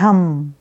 Come